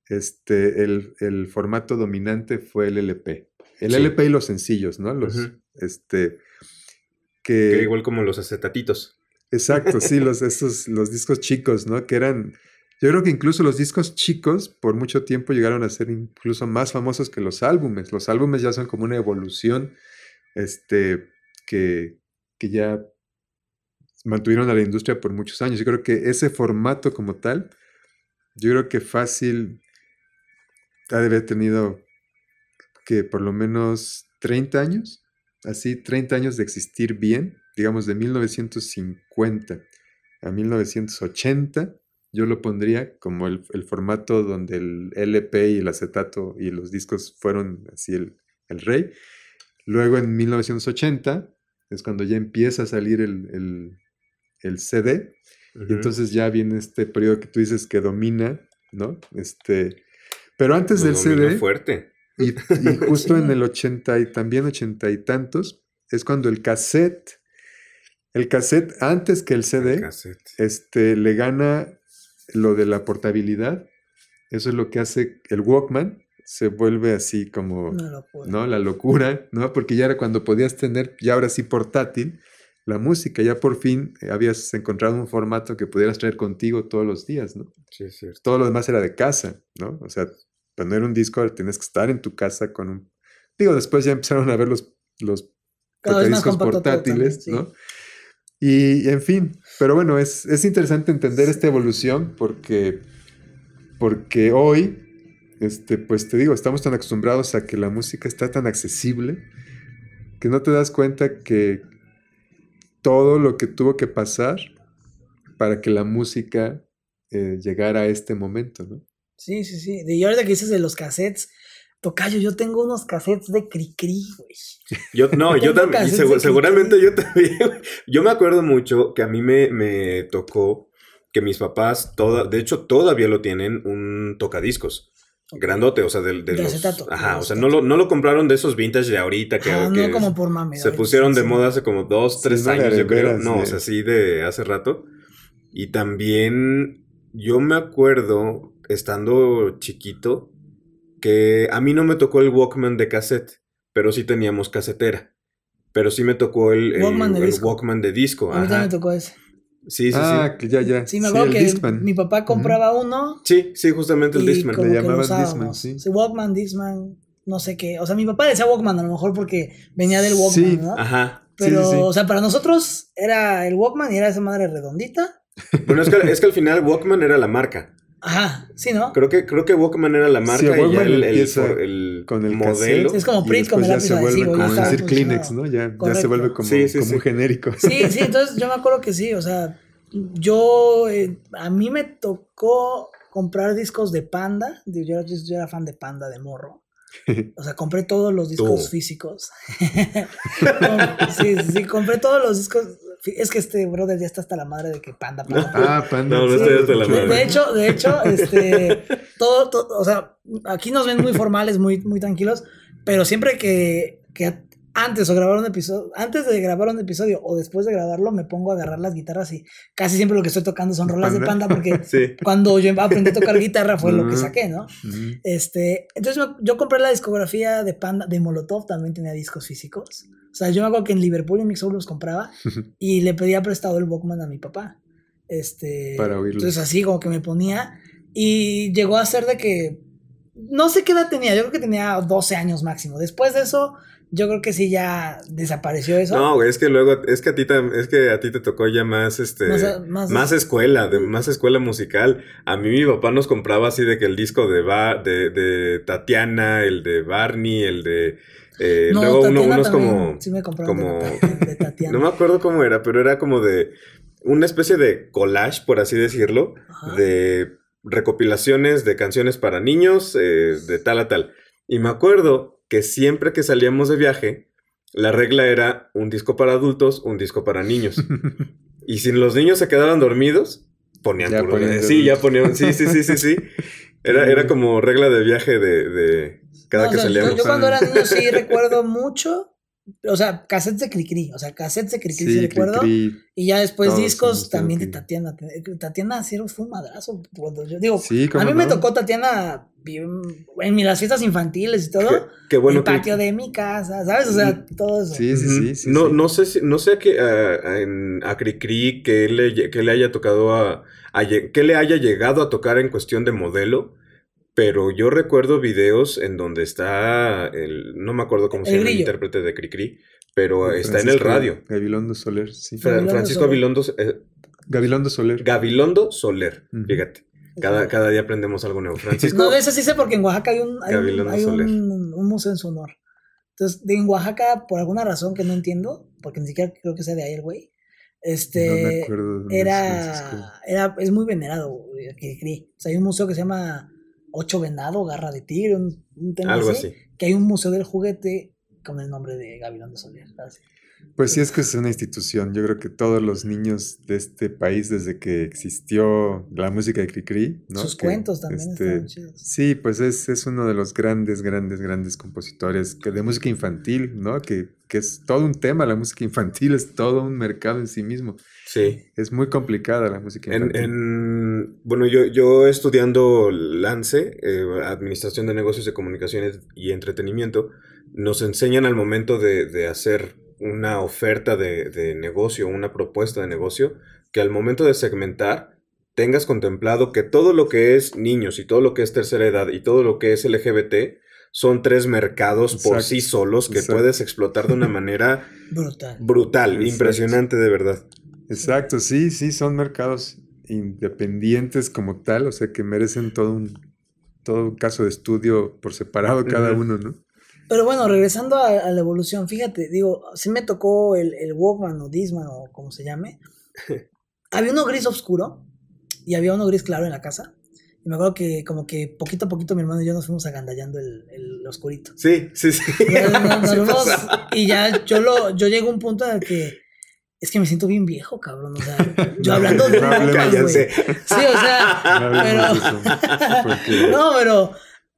este, el, el formato dominante fue el LP. El Sí. LP y los sencillos, ¿no? Los, este, Que que... igual como los acetatitos. Exacto, sí, los, estos, los discos chicos, ¿no? Que eran, yo creo que incluso los discos chicos por mucho tiempo llegaron a ser incluso más famosos que los álbumes. Los álbumes ya son como una evolución, este, que, que ya mantuvieron a la industria por muchos años. Yo creo que ese formato como tal, yo creo que fácil ha de haber tenido que por lo menos 30 años, así 30 años de existir bien, digamos de 1950 a 1980, yo lo pondría como el, el formato donde el LP y el acetato y los discos fueron así el, el rey. Luego en 1980 es cuando ya empieza a salir el, el- el CD, y entonces ya viene este periodo que tú dices que domina, ¿no? Este, pero antes del CD, fuerte. y, y justo en el 80 y también 80 y tantos, es cuando el cassette, el cassette antes que el CD, Cassette. este, le gana lo de la portabilidad. Eso es lo que hace el Walkman, se vuelve así como. ¿no? La locura, ¿no? Porque ya era cuando podías tener, ya ahora sí portátil, la música, ya por fin eh, habías encontrado un formato que pudieras traer contigo todos los días, ¿no? Sí, es cierto. todo lo demás era de casa, ¿no? O sea, poner un disco tienes que estar en tu casa con un... Digo, después ya empezaron a ver los, los portátiles, también, ¿no? Y, en fin, pero bueno, es, es interesante entender esta evolución porque, porque hoy, este, pues te digo, estamos tan acostumbrados a que la música está tan accesible que no te das cuenta que todo lo que tuvo que pasar para que la música eh, llegara a este momento, ¿no? Sí, sí, sí. Y ahorita que dices de los cassettes, Tocayo, yo tengo unos cassettes de Cricri, güey. Yo, no, yo también, de seguramente yo también. Yo me acuerdo mucho que a mí me, me tocó que mis papás, toda, de hecho todavía lo tienen, un tocadiscos. Grandote, o sea, del- de, De los... acetato, Ajá, de o sea, no lo, no lo compraron de esos vintage de ahorita que, Ah, que no como por mame. se pusieron de sí. moda hace como dos, tres de años, yo creo. No, de- o sea, sí de hace rato. Y también yo me acuerdo, estando chiquito, que a mí no me tocó el Walkman de cassette, pero sí teníamos casetera. Pero sí me tocó el, el- Walkman de el disco. Walkman de disco. A mí también me tocó ese. Sí, sí, ah, sí. que ya, ya. Sí, me acuerdo que Discman. mi papá compraba uno Sí, sí, justamente el Discman. Le llamaban. Discman, sí. Walkman, Discman, no sé qué. O sea, mi papá decía Walkman a lo mejor porque venía del Walkman, Sí. ¿no? Ajá. Sí, Pero, sí, sí. o sea, para nosotros era el Walkman y era esa madre redondita. Bueno, es que, es que al final Walkman era la marca. Ajá, sí, ¿no? Creo que, creo que Walkman era la marca Sí, y ya el, el, empieza el con el modelo. Es como después el ya se vuelve como decir Kleenex. ¿no? Ya, se vuelve como, Sí, como un genérico. Sí, sí, entonces yo me acuerdo que sí, o sea, yo, eh, a mí me tocó comprar discos de Panda, yo, yo era fan de Panda de morro, O sea, compré todos los discos físicos. sí, sí, compré todos los discos. Es que este brother ya está hasta la madre de que panda, panda. panda. Ah, Panda. No, no sí. estoy hasta la De, madre. de hecho, de hecho, este, todo, todo, o sea, aquí nos ven muy formales, muy, muy tranquilos, pero siempre que, que antes o grabar un episodio, antes de grabar un episodio o después de grabarlo, me pongo a agarrar las guitarras y casi siempre lo que estoy tocando son rolas de Panda. porque Sí. cuando yo aprendí a tocar guitarra fue lo que saqué, ¿no? Este, entonces yo compré la discografía de Panda, de Molotov, también tenía discos físicos. O sea, yo me acuerdo que en Liverpool en Mixup los compraba y le pedía prestado el Walkman a mi papá. Este, Para oírlos. Entonces así como que me ponía y llegó a ser de que no sé qué edad tenía, yo creo que tenía 12 años máximo. Después de eso, yo creo que sí ya desapareció eso. No, güey, es que luego, es que a ti, es que a ti te tocó ya más, este, Más más, a- más- escuela, de, más escuela musical. A mí mi papá nos compraba así de que el disco de, Ba- de, de Tatiana, el de Barney, el de, eh, No, luego uno, unos como, sí me como- de, Tatiana- de Tatiana. no me acuerdo cómo era, pero era como de una especie de collage, por así decirlo, Ajá. de recopilaciones de canciones para niños, eh, de tal a tal. Y me acuerdo que siempre que salíamos de viaje, la regla era un disco para adultos, un disco para niños. y si los niños se quedaban dormidos, ponían Ya puro- ponían de Sí, ya ponían. Sí, sí, sí, sí, sí. Era, era como regla de viaje de, de cada No, o que sea, yo- salíamos. Yo, cuando era niño sí recuerdo mucho. O sea, cassettes de Cricri. O sea, cassettes de Cricri sí, Sí, recuerdo. Y ya después Todos discos también de Tatiana. Tatiana sí fue un madrazo. Cuando yo digo, Sí, a mí me tocó Tatiana en las fiestas infantiles y todo. Qué, qué bueno el que- patio de mi casa, ¿sabes? O sea, todo eso. Sí, sí, sí. sí, no, sí. no sé si, no sé que a, en- a Cricri que le, que le haya tocado a, a que le haya llegado a tocar en cuestión de modelo, pero yo recuerdo videos en donde está el, no me acuerdo cómo se llama el intérprete de Cricri, pero está en el radio. Gabilondo Soler, sí. Fra- Gabilondo Francisco Soler. Gabilondo, eh, Gabilondo Soler. Gabilondo Soler, Ujú. fíjate. Cada, cada día aprendemos algo nuevo. Francisco, No, de eso sí sé porque en Oaxaca hay un, hay un, hay un- museo en su honor. Entonces, de- en Oaxaca, por alguna razón que no entiendo, porque ni siquiera creo que sea de ahí el güey, este, no me acuerdo. era, era, es muy venerado, güey, Cricri. O sea, hay un museo que se llama Ocho Venado, Garra de Tigre, un, un tema algo así, así. que hay un museo del juguete con el nombre de Gavilán de Soler. así. Pues sí, es que es una institución. Yo creo que todos los niños de este país, desde que existió la música de Cricri, ¿no? Sus Que, cuentos también este, estaban chidos. Sí, pues es, es uno de los grandes, grandes, grandes compositores que de música infantil, ¿no? Que, que es todo un tema, la música infantil es todo un mercado en sí mismo. Sí. Es muy complicada la música En, infantil. en- bueno, yo, yo estudiando LANCE, eh, Administración de Negocios de Comunicaciones y Entretenimiento, nos enseñan al momento de, de hacer una oferta de, de negocio, una propuesta de negocio, que al momento de segmentar tengas contemplado que todo lo que es niños y todo lo que es tercera edad y todo lo que es LGBT son tres mercados por sí solos que exacto. puedes explotar de una manera Brutal. brutal, Exacto. impresionante de verdad. Exacto, sí, sí, son mercados independientes como tal, o sea que merecen todo un, todo un caso de estudio por separado cada uno, ¿no? Pero bueno, regresando a, a la evolución, fíjate, digo, sí me tocó el, el Walkman o Disman o como se llame. había uno gris oscuro y había uno gris claro en la casa. Y me acuerdo que como que poquito a poquito mi hermano y yo nos fuimos agandallando el, el oscurito. Sí, sí, sí. Ya nos- nos Sí y ya yo lo, yo llego a un punto en el que es que me siento bien viejo, cabrón. O sea, yo hablando de No Walkman, güey. Sí, o sea, No pero- no, pero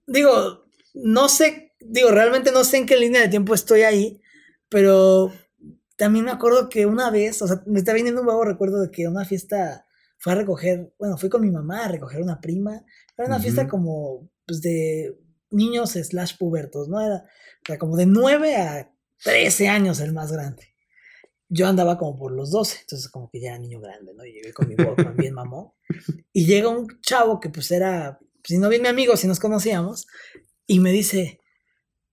digo, no sé, digo, realmente no sé en qué línea de tiempo estoy ahí, pero también me acuerdo que una vez, o sea, me está viniendo un nuevo recuerdo de que una fiesta fue a recoger, bueno, fui con mi mamá a recoger una prima, era una fiesta Ujú. como, pues, de niños slash pubertos, ¿no? Era, era como de 9 a 13 años el más grande. Yo andaba como por los 12, entonces como que ya era niño grande, ¿no? Y llegué con mi Walkman bien mamón. Y llega un chavo que pues era, si no bien mi amigo, si nos conocíamos, y me dice,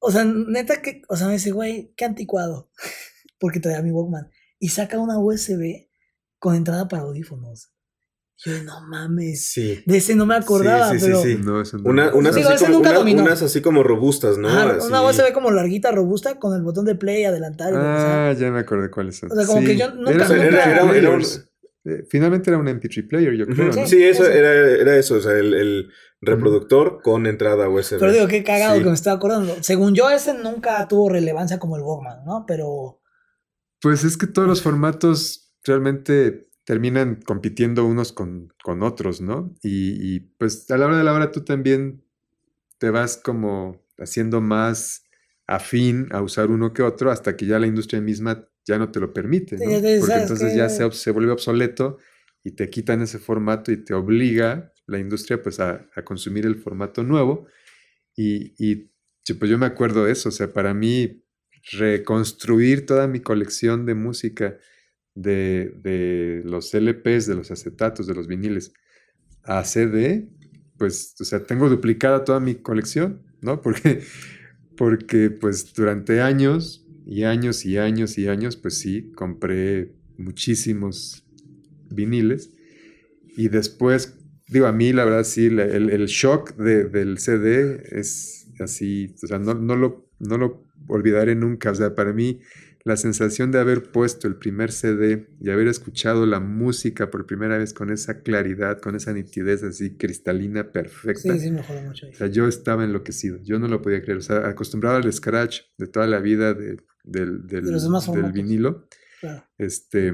o sea, neta que, o sea, me dice, güey, qué anticuado, porque traía mi Walkman. Y saca una USB con entrada para audífonos. Y yo, no mames. Sí. De ese no me acordaba, Sí, sí, sí, pero... sí. No, eso no. Una- unas, Digo, así como, nunca una- unas así como robustas, ¿no? Ajá, Así- una USB como larguita, robusta, con el botón de play, adelantar y. Ah, ya me acordé cuáles son. O sea, como que yo nunca- eran O sea, era, era- era un-. Eh, finalmente era un MP3 player, yo creo. Sí, eso era, era eso, o sea, el, el reproductor con entrada USB. Pero digo, qué cagado Sí. que me estoy acordando. Según yo, ese nunca tuvo relevancia como el Walkman, ¿no? Pero. Pues es que todos los formatos realmente terminan compitiendo unos con, con otros, ¿no? Y, y, pues a la hora de la hora tú también te vas como haciendo más afín a usar uno que otro hasta que ya la industria misma ya no te lo permite, ¿no? Porque ¿sabes entonces ya se, se vuelve obsoleto y te quitan ese formato y te obliga la industria pues a, a consumir el formato nuevo. Y, y yo- pues yo me acuerdo de eso, o sea, para mí reconstruir toda mi colección de música de, de los LPs, de los acetatos, de los viniles a CD, pues, o sea, tengo duplicada toda mi colección, ¿no? Porque, porque pues durante años y años y años y años, pues sí, compré muchísimos viniles y después, digo, a mí la verdad sí, la- el, el shock de- del CD es así, o sea, no, no, lo, no lo olvidaré nunca, o sea, para mí la sensación de haber puesto el primer CD y haber escuchado la música por primera vez con esa claridad, con esa nitidez así cristalina, perfecta. Sí, sí, me mucho. O sea, yo estaba enloquecido, yo no lo podía creer. O sea, acostumbrado al scratch de toda la vida de- del, del- De los demás del vinilo. Claro. Este,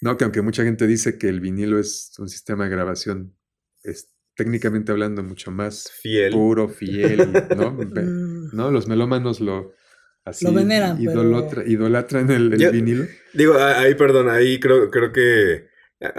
no, que aunque mucha gente dice que el vinilo es un sistema de grabación, es técnicamente hablando mucho más Fiel. puro, fiel, ¿no? Mm, ¿no? Los melómanos lo así Lo veneran, pero- idolatran el, vinilo. Digo, ahí, perdón, ahí creo, creo que eh,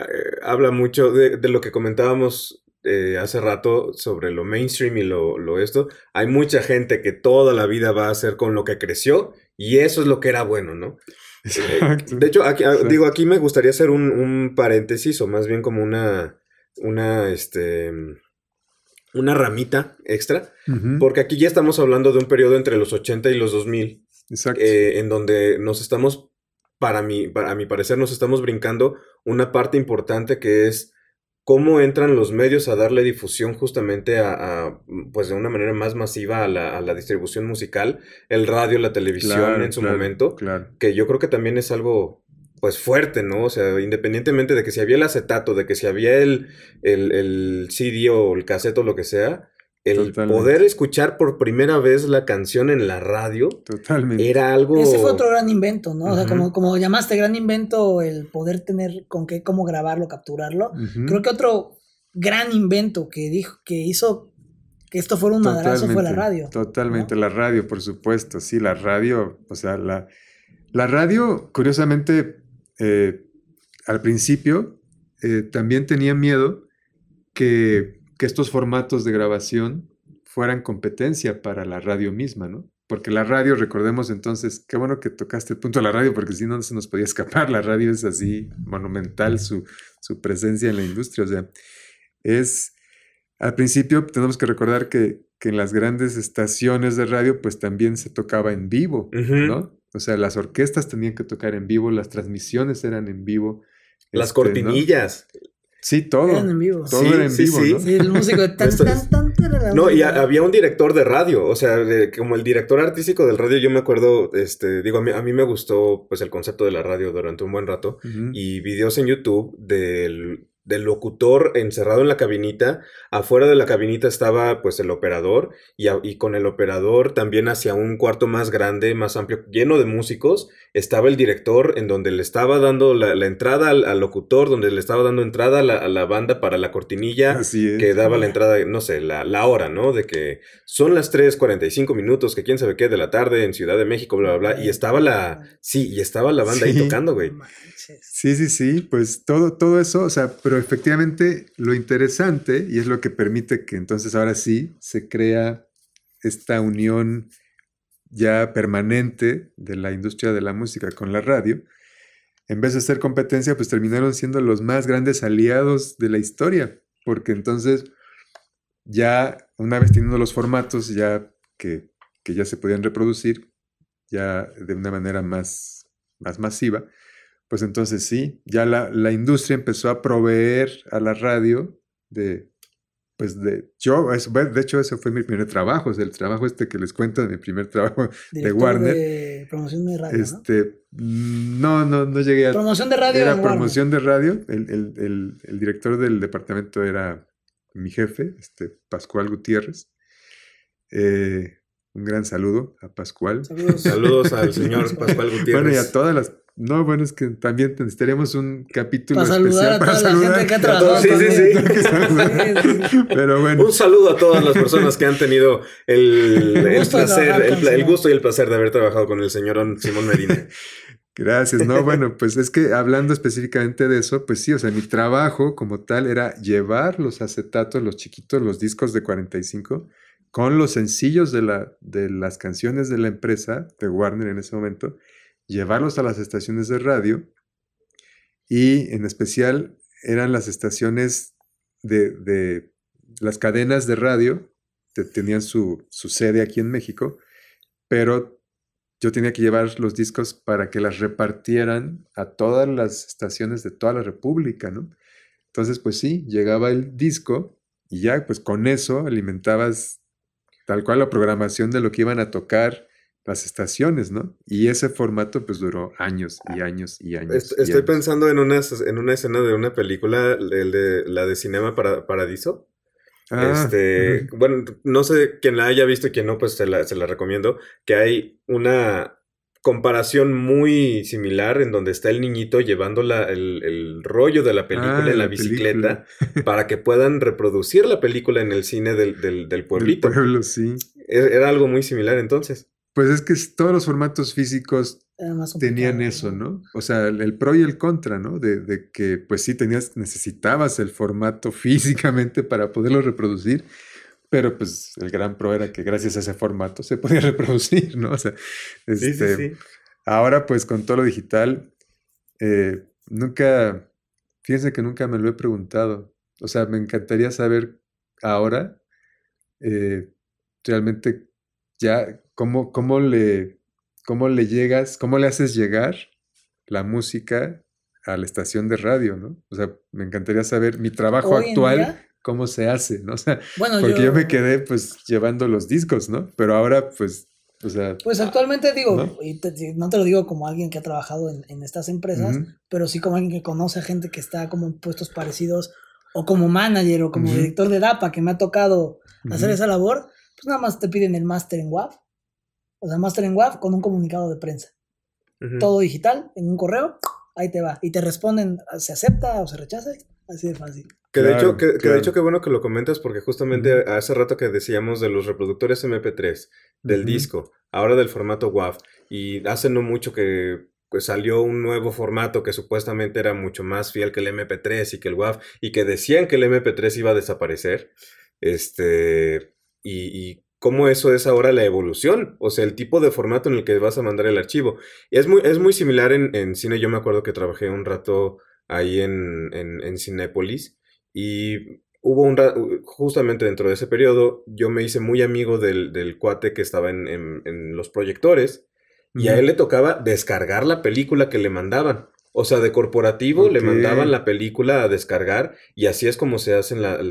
habla mucho de, de lo que comentábamos eh, hace rato sobre lo mainstream y lo, lo esto. Hay mucha gente que toda la vida va a hacer con lo que creció y eso es lo que era bueno, ¿no? Exacto. De hecho, aquí, ah, digo, aquí me gustaría hacer un, un paréntesis o más bien como una, una, este, una ramita extra, porque aquí ya estamos hablando de un periodo entre los 80 y los 2000 Exacto. eh, en donde nos estamos, para mi, para a mi parecer, nos estamos brincando una parte importante que es cómo entran los medios a darle difusión justamente a, a, pues de una manera más masiva a la, a la distribución musical, el radio, la televisión Claro, en su claro, momento, Claro. que yo creo que también es algo pues fuerte, ¿no? O sea, independientemente de que si había el acetato, de que si había el, el, el CD o el cassette o lo que sea, el Totalmente. poder escuchar por primera vez la canción en la radio Totalmente. era algo... Ese fue otro gran invento, ¿no? O sea, como, como llamaste gran invento el poder tener con qué, cómo grabarlo, capturarlo. Creo que otro gran invento que dijo, que hizo que esto fuera un madrazo fue la radio. Totalmente, la radio, por supuesto. Sí, la radio, o sea, la, la radio, curiosamente, eh, al principio eh, también tenía miedo que, que estos formatos de grabación fueran competencia para la radio misma, ¿no? Porque la radio, recordemos entonces, qué bueno que tocaste el punto de la radio, porque si no, no se nos podía escapar. La radio es así monumental, su, su presencia en la industria. O sea, es, al principio tenemos que recordar que, que en las grandes estaciones de radio, pues también se tocaba en vivo. ¿no? O sea, las orquestas tenían que tocar en vivo, las transmisiones eran en vivo. Las este, ¿no? Sí, todo. Eran en vivo. Todo Sí, era en sí, vivo, sí. ¿no? Sí, el músico de tan, tan, No, y a- había un director de radio, o sea, de- como el director artístico del radio, yo me acuerdo, este, digo, a mí, a mí me gustó pues el concepto de la radio durante un buen rato y videos en YouTube del, del locutor encerrado en la cabinita, afuera de la cabinita estaba pues el operador y, a- y con el operador también hacia un cuarto más grande, más amplio, lleno de músicos, estaba el director en donde le estaba dando la, la entrada al, al locutor, donde le estaba dando entrada a la, a la banda para la cortinilla Así es. que daba la entrada, no sé, la, la hora, ¿no? De que son las 3.45 minutos, que quién sabe qué de la tarde en Ciudad de México, bla, bla, bla. Y estaba la, sí, y estaba la banda ahí tocando, güey. Sí, sí, sí, pues todo, todo eso, o sea, pero efectivamente lo interesante, y es lo que permite que entonces ahora sí se crea esta unión ya permanente de la industria de la música con la radio, en vez de ser competencia, pues terminaron siendo los más grandes aliados de la historia, porque entonces ya una vez teniendo los formatos ya que, que ya se podían reproducir, ya de una manera más, más masiva, pues entonces sí, ya la, la industria empezó a proveer a la radio de, pues de, yo, eso, de hecho ese fue mi primer trabajo, o sea, el trabajo este que les cuento de mi primer trabajo de Warner. De promoción de radio. Este, ¿no? no, no, llegué a... Promoción de radio. Era promoción de radio, el, el, el, director del departamento era mi jefe, este, Pascual Gutiérrez. Eh, un gran saludo a Pascual. Saludos, Saludos al señor Pascual Gutiérrez. Bueno, y a todas las no, bueno, es que también necesitaríamos un capítulo para especial a para toda saludar la gente que ha trabajado. Sí, sí, sí. Pero bueno. Un saludo a todas las personas que han tenido el, el, gusto, placer, el, gusto y el placer de haber trabajado con el señor Simón Medina. Gracias. No, bueno, pues es que hablando específicamente de eso, pues sí, o sea, mi trabajo como tal era llevar los acetatos, los chiquitos, los discos de 45, con los sencillos de, la, de las canciones de la empresa, de Warner en ese momento, llevarlos a las estaciones de radio y en especial eran las estaciones de, las cadenas de radio, que tenían su, sede aquí en México, pero yo tenía que llevar los discos para que las repartieran a todas las estaciones de toda la República, ¿no? Entonces, pues sí, llegaba el disco y ya, pues con eso alimentabas tal cual la programación de lo que iban a tocar las estaciones, ¿no? Y ese formato pues duró años y años y años. estoy pensando en una, en una escena de una película, el de, la de Cinema para, Paradiso. Ah, este, bueno, no sé quién la haya visto y quién no, pues se la, se la recomiendo, que hay una comparación muy similar en donde está el niñito llevando la, el, rollo de la película ah, en la, bicicleta para que puedan reproducir la película en el cine del, del, del pueblito. pueblo, sí. E, era algo muy similar entonces. Pues es que todos los formatos físicos tenían eso, ¿no? O sea, el, pro y el contra, ¿no? De, que, pues sí, tenías, necesitabas el formato físicamente para poderlo reproducir, pero pues el gran pro era que gracias a ese formato se podía reproducir, ¿no? O sea, este, ahora pues con todo lo digital, eh, nunca, fíjense que nunca me lo he preguntado. O sea, me encantaría saber ahora eh, realmente ya cómo, cómo, le, cómo le llegas, cómo le haces llegar la música a la estación de radio, ¿no? O sea, me encantaría saber mi trabajo actual, cómo se hace, ¿no? O sea, porque yo... me quedé pues llevando los discos, ¿no? Pero ahora pues, o sea... Pues actualmente digo, ¿no? y no te lo digo como alguien que ha trabajado en, estas empresas, pero sí como alguien que conoce a gente que está como en puestos parecidos, o como manager, o como director de DAPA, que me ha tocado hacer esa labor, pues nada más te piden el máster en WAV o sea, Master en WAV con un comunicado de prensa. Todo digital, en un correo, ahí te va. Y te responden, se acepta o se rechaza, así de fácil. Que de hecho, que, de hecho, qué bueno que lo comentas, porque justamente hace rato que decíamos de los reproductores MP3, del disco, ahora del formato WAV, y hace no mucho que pues, salió un nuevo formato que supuestamente era mucho más fiel que el MP3 y que el WAV, y que decían que el MP3 iba a desaparecer. Este, y, y cómo eso es ahora la evolución, o sea, el tipo de formato en el que vas a mandar el archivo. es muy, es muy similar en, cine, yo me acuerdo que trabajé un rato ahí en, en, Cinépolis y hubo un rato, justamente dentro de ese periodo, yo me hice muy amigo del, cuate que estaba en, los proyectores y a él le tocaba descargar la película que le mandaban. O sea, de corporativo le mandaban la película a descargar y así es como se hacen las,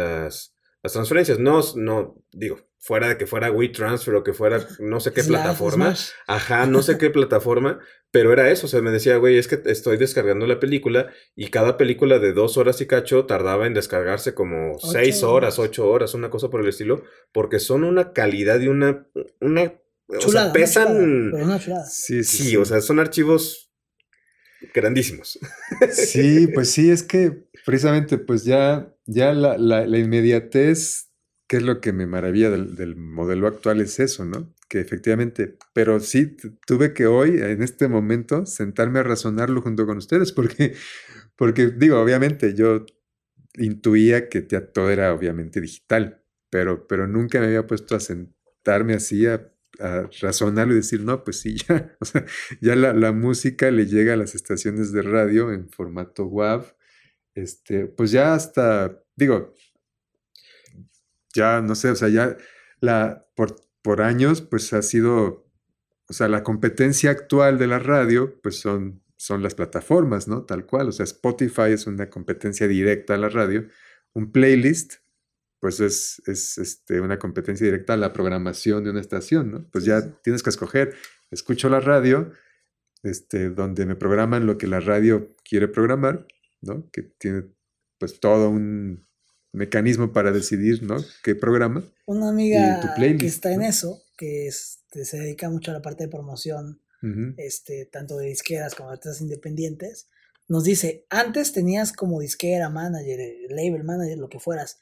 las transferencias. No, no, digo, fuera de que fuera WeTransfer o que fuera no sé qué plataforma. Ajá, no sé qué plataforma, pero era eso. O sea, me decía, güey, es que estoy descargando la película y cada película de dos horas y cacho tardaba en descargarse como seis horas, ocho horas, una cosa por el estilo, porque son una calidad y una. una o sea, pesan. Sí, sí, sí, o sea, son archivos grandísimos. Sí, pues sí, es que precisamente, pues ya, ya la, la, la inmediatez ¿Qué es lo que me maravilla del, modelo actual? Es eso, ¿no? Que efectivamente, pero sí tuve que hoy, en este momento, sentarme a razonarlo junto con ustedes, porque, porque digo, obviamente yo intuía que todo era obviamente digital, pero, pero nunca me había puesto a sentarme así a, razonarlo y decir, no, pues sí, ya, o sea, ya la, la, música le llega a las estaciones de radio en formato WAV, este, pues ya hasta, digo, ya, no sé, o sea, ya la, por, por años, pues ha sido, o sea, la competencia actual de la radio, pues son, son las plataformas, ¿no? Tal cual, o sea, Spotify es una competencia directa a la radio, un playlist, pues es, es este, una competencia directa a la programación de una estación, ¿no? Pues ya Sí. tienes que escoger, escucho la radio, este, donde me programan lo que la radio quiere programar, ¿no? Que tiene pues todo un mecanismo para decidir, ¿no? ¿Qué programa? Una amiga playlist, que está en ¿no? eso, que este, se dedica mucho a la parte de promoción, este, tanto de disqueras como de artistas independientes, nos dice, antes tenías como disquera, manager, eh, label manager, lo que fueras,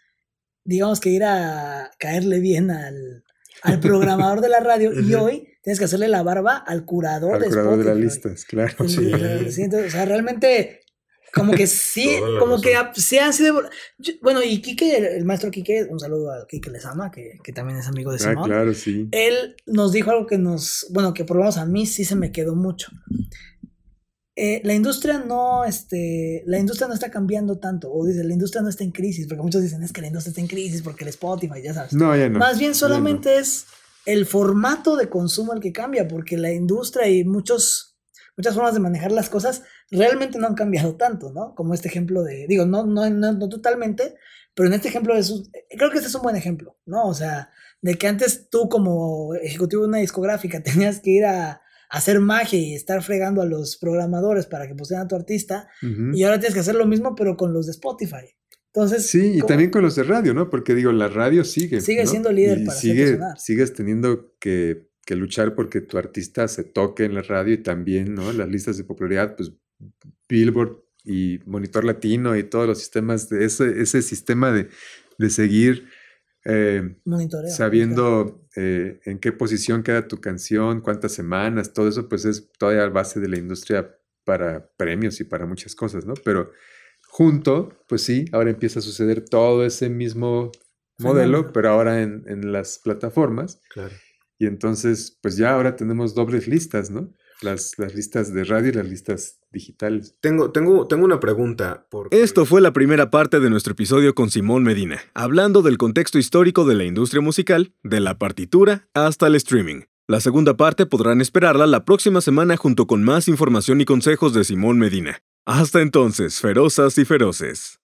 digamos que ir a caerle bien al, al programador de la radio y hoy tienes que hacerle la barba al curador, Al de curador de las Spotify. listas, claro. Sí. el- sí, entonces, o sea, realmente como que sí, como que razón. ha- sí han sido... yo- bueno, y Quique, el, el maestro Quique, un saludo a Quique Lesama, que, que también es amigo de Ah, Simón. claro, sí. Él nos dijo algo que nos, bueno, que por lo menos a mí sí se me quedó mucho. Eh, la industria no, este, la industria no está cambiando tanto, o dice, la industria no está en crisis, porque muchos dicen, es que la industria está en crisis porque el Spotify, ya sabes. No, ya no. Más bien solamente es el formato de consumo el que cambia, porque la industria y muchos, muchas formas de manejar las cosas realmente no han cambiado tanto, ¿no? Como este ejemplo de, digo, no, no, no, no totalmente, pero en este ejemplo es un- creo que este es un buen ejemplo, ¿no? O sea, de que antes tú como ejecutivo de una discográfica tenías que ir a, a hacer magia y estar fregando a los programadores para que pusieran a tu artista, Ujú. y ahora tienes que hacer lo mismo, pero con los de Spotify. Entonces, Sí, y ¿cómo- también con los de radio, ¿no? Porque digo, la radio sigue. Sigue ¿no? siendo líder y para sigue, sigues teniendo que, que luchar porque tu artista se toque en la radio y también, ¿no? Las listas de popularidad, pues Billboard y Monitor Latino y todos los sistemas de ese, ese sistema de, de seguir eh, monitoreo. sabiendo eh, en qué posición queda tu canción, cuántas semanas, todo eso, pues es todavía base de la industria para premios y para muchas cosas, ¿no? Pero junto, pues sí, ahora empieza a suceder todo ese mismo modelo, Fenómeno. pero ahora en, en las plataformas. Claro. Y entonces, pues ya ahora tenemos dobles listas, ¿no? Las, las listas de radio y las listas digitales. Tengo, tengo, tengo una pregunta. Porque... Esto fue la primera parte de nuestro episodio con Simón Medina, hablando del contexto histórico de la industria musical, de la partitura hasta el streaming. La segunda parte podrán esperarla la próxima semana junto con más información y consejos de Simón Medina. Hasta entonces, ferozas y feroces.